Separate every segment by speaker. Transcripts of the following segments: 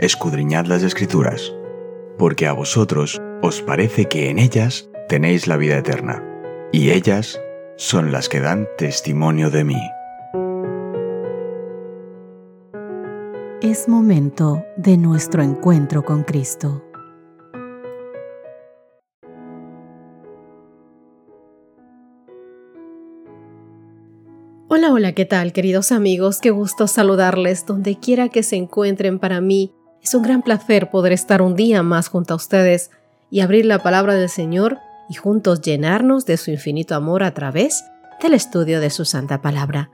Speaker 1: escudriñad las escrituras, porque a vosotros os parece que en ellas tenéis la vida eterna, y ellas son las que dan testimonio de mí.
Speaker 2: Es momento de nuestro encuentro con Cristo.
Speaker 3: Hola, hola, ¿qué tal queridos amigos? Qué gusto saludarles donde quiera que se encuentren para mí. Es un gran placer poder estar un día más junto a ustedes y abrir la palabra del Señor y juntos llenarnos de su infinito amor a través del estudio de su santa palabra.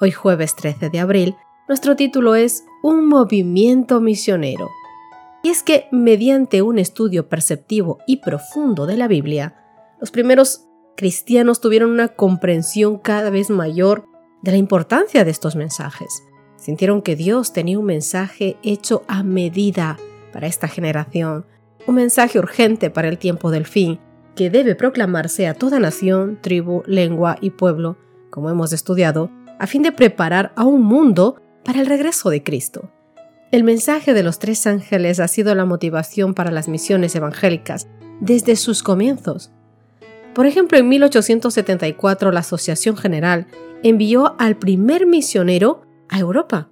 Speaker 3: Hoy jueves 13 de abril, nuestro título es Un movimiento misionero. Y es que mediante un estudio perceptivo y profundo de la Biblia, los primeros cristianos tuvieron una comprensión cada vez mayor de la importancia de estos mensajes. Sintieron que Dios tenía un mensaje hecho a medida para esta generación, un mensaje urgente para el tiempo del fin, que debe proclamarse a toda nación, tribu, lengua y pueblo, como hemos estudiado, a fin de preparar a un mundo para el regreso de Cristo. El mensaje de los tres ángeles ha sido la motivación para las misiones evangélicas desde sus comienzos. Por ejemplo, en 1874 la Asociación General envió al primer misionero a Europa.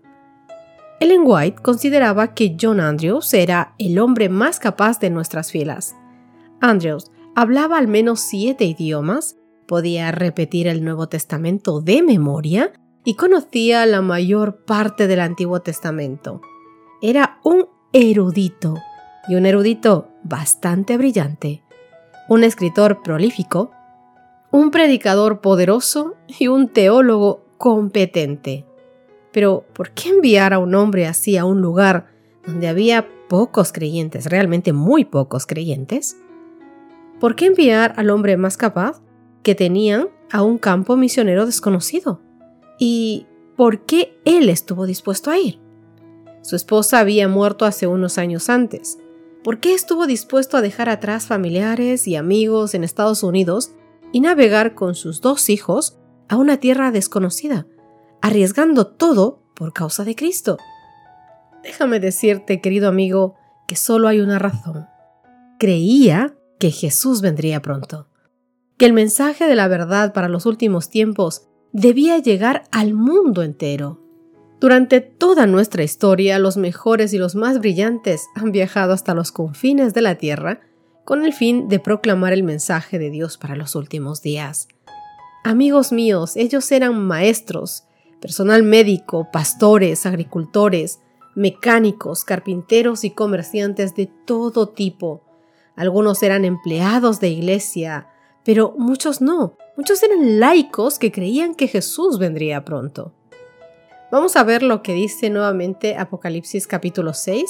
Speaker 3: Ellen White consideraba que John Andrews era el hombre más capaz de nuestras filas. Andrews hablaba al menos siete idiomas, podía repetir el Nuevo Testamento de memoria y conocía la mayor parte del Antiguo Testamento. Era un erudito, y un erudito bastante brillante un escritor prolífico, un predicador poderoso y un teólogo competente. Pero, ¿por qué enviar a un hombre así a un lugar donde había pocos creyentes, realmente muy pocos creyentes? ¿Por qué enviar al hombre más capaz que tenían a un campo misionero desconocido? ¿Y por qué él estuvo dispuesto a ir? Su esposa había muerto hace unos años antes ¿Por qué estuvo dispuesto a dejar atrás familiares y amigos en Estados Unidos y navegar con sus dos hijos a una tierra desconocida, arriesgando todo por causa de Cristo? Déjame decirte, querido amigo, que solo hay una razón. Creía que Jesús vendría pronto, que el mensaje de la verdad para los últimos tiempos debía llegar al mundo entero. Durante toda nuestra historia, los mejores y los más brillantes han viajado hasta los confines de la Tierra con el fin de proclamar el mensaje de Dios para los últimos días. Amigos míos, ellos eran maestros, personal médico, pastores, agricultores, mecánicos, carpinteros y comerciantes de todo tipo. Algunos eran empleados de iglesia, pero muchos no. Muchos eran laicos que creían que Jesús vendría pronto. Vamos a ver lo que dice nuevamente Apocalipsis capítulo 6,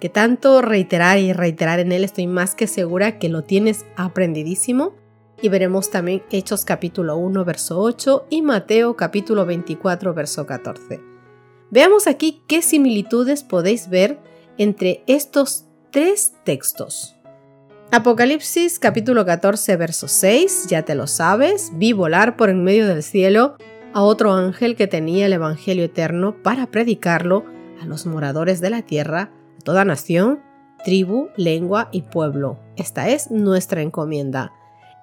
Speaker 3: que tanto reiterar y reiterar en él estoy más que segura que lo tienes aprendidísimo. Y veremos también Hechos capítulo 1, verso 8 y Mateo capítulo 24, verso 14. Veamos aquí qué similitudes podéis ver entre estos tres textos. Apocalipsis capítulo 14, verso 6, ya te lo sabes, vi volar por en medio del cielo a otro ángel que tenía el Evangelio eterno para predicarlo a los moradores de la tierra, a toda nación, tribu, lengua y pueblo. Esta es nuestra encomienda.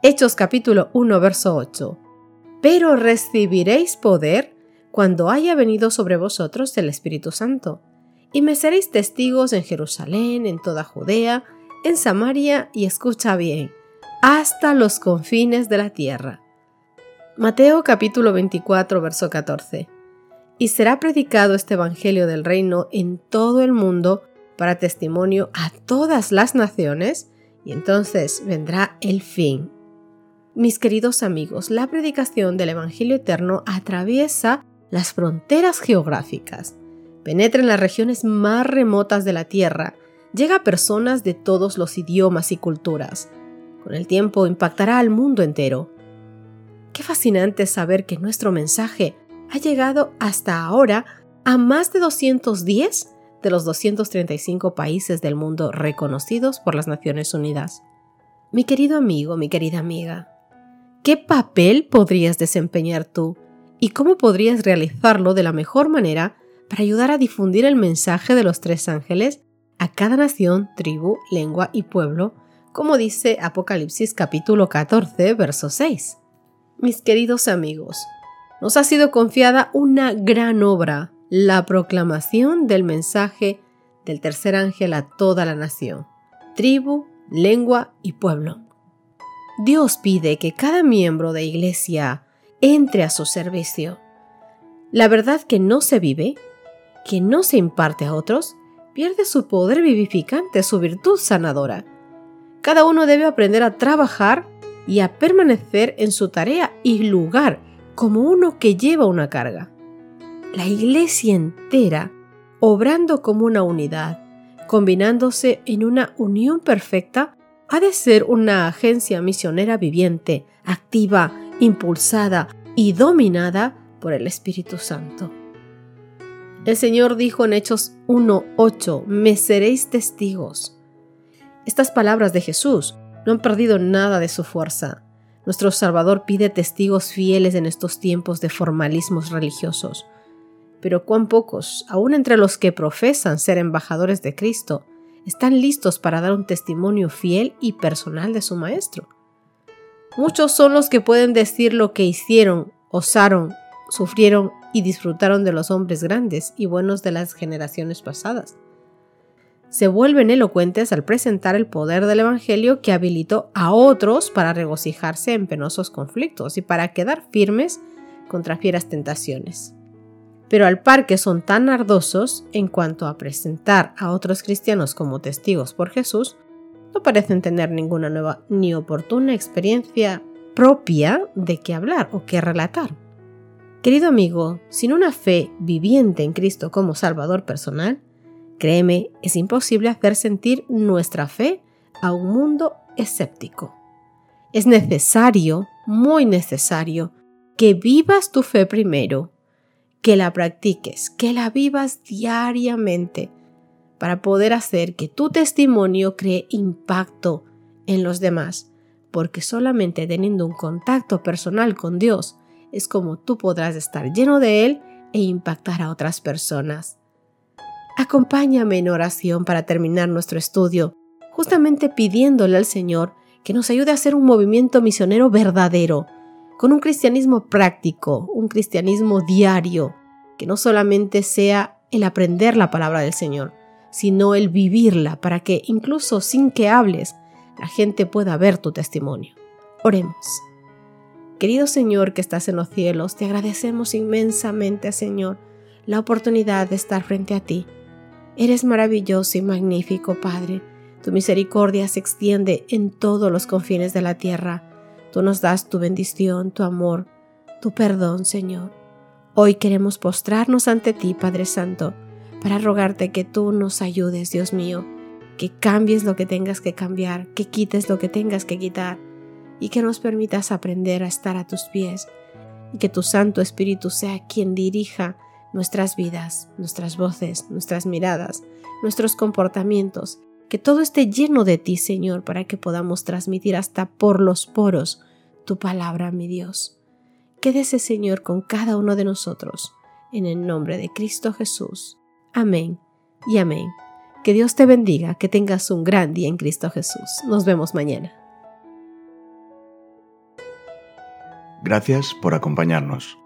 Speaker 3: Hechos capítulo 1, verso 8. Pero recibiréis poder cuando haya venido sobre vosotros el Espíritu Santo, y me seréis testigos en Jerusalén, en toda Judea, en Samaria y escucha bien, hasta los confines de la tierra. Mateo capítulo 24, verso 14. Y será predicado este Evangelio del reino en todo el mundo para testimonio a todas las naciones, y entonces vendrá el fin. Mis queridos amigos, la predicación del Evangelio eterno atraviesa las fronteras geográficas, penetra en las regiones más remotas de la tierra, llega a personas de todos los idiomas y culturas. Con el tiempo impactará al mundo entero Qué fascinante saber que nuestro mensaje ha llegado hasta ahora a más de 210 de los 235 países del mundo reconocidos por las Naciones Unidas. Mi querido amigo, mi querida amiga, ¿qué papel podrías desempeñar tú y cómo podrías realizarlo de la mejor manera para ayudar a difundir el mensaje de los tres ángeles a cada nación, tribu, lengua y pueblo, como dice Apocalipsis capítulo 14, verso 6. Mis queridos amigos, nos ha sido confiada una gran obra, la proclamación del mensaje del tercer ángel a toda la nación, tribu, lengua y pueblo. Dios pide que cada miembro de iglesia entre a su servicio. La verdad que no se vive, que no se imparte a otros, pierde su poder vivificante, su virtud sanadora. Cada uno debe aprender a trabajar y a permanecer en su tarea y lugar como uno que lleva una carga. La iglesia entera, obrando como una unidad, combinándose en una unión perfecta, ha de ser una agencia misionera viviente, activa, impulsada y dominada por el Espíritu Santo. El Señor dijo en Hechos 1.8, me seréis testigos. Estas palabras de Jesús no han perdido nada de su fuerza. Nuestro Salvador pide testigos fieles en estos tiempos de formalismos religiosos. Pero cuán pocos, aun entre los que profesan ser embajadores de Cristo, están listos para dar un testimonio fiel y personal de su Maestro. Muchos son los que pueden decir lo que hicieron, osaron, sufrieron y disfrutaron de los hombres grandes y buenos de las generaciones pasadas se vuelven elocuentes al presentar el poder del Evangelio que habilitó a otros para regocijarse en penosos conflictos y para quedar firmes contra fieras tentaciones. Pero al par que son tan ardosos en cuanto a presentar a otros cristianos como testigos por Jesús, no parecen tener ninguna nueva ni oportuna experiencia propia de qué hablar o qué relatar. Querido amigo, sin una fe viviente en Cristo como Salvador personal, Créeme, es imposible hacer sentir nuestra fe a un mundo escéptico. Es necesario, muy necesario, que vivas tu fe primero, que la practiques, que la vivas diariamente, para poder hacer que tu testimonio cree impacto en los demás, porque solamente teniendo un contacto personal con Dios es como tú podrás estar lleno de Él e impactar a otras personas. Acompáñame en oración para terminar nuestro estudio, justamente pidiéndole al Señor que nos ayude a hacer un movimiento misionero verdadero, con un cristianismo práctico, un cristianismo diario, que no solamente sea el aprender la palabra del Señor, sino el vivirla para que incluso sin que hables, la gente pueda ver tu testimonio. Oremos. Querido Señor que estás en los cielos, te agradecemos inmensamente, Señor, la oportunidad de estar frente a ti Eres maravilloso y magnífico, Padre. Tu misericordia se extiende en todos los confines de la tierra. Tú nos das tu bendición, tu amor, tu perdón, Señor. Hoy queremos postrarnos ante ti, Padre Santo, para rogarte que tú nos ayudes, Dios mío, que cambies lo que tengas que cambiar, que quites lo que tengas que quitar y que nos permitas aprender a estar a tus pies y que tu Santo Espíritu sea quien dirija nuestras vidas, nuestras voces, nuestras miradas, nuestros comportamientos, que todo esté lleno de ti, Señor, para que podamos transmitir hasta por los poros tu palabra, mi Dios. Quédese, Señor, con cada uno de nosotros, en el nombre de Cristo Jesús. Amén y amén. Que Dios te bendiga, que tengas un gran día en Cristo Jesús. Nos vemos mañana.
Speaker 1: Gracias por acompañarnos.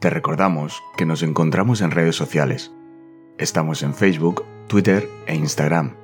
Speaker 1: Te recordamos que nos encontramos en redes sociales. Estamos en Facebook, Twitter e Instagram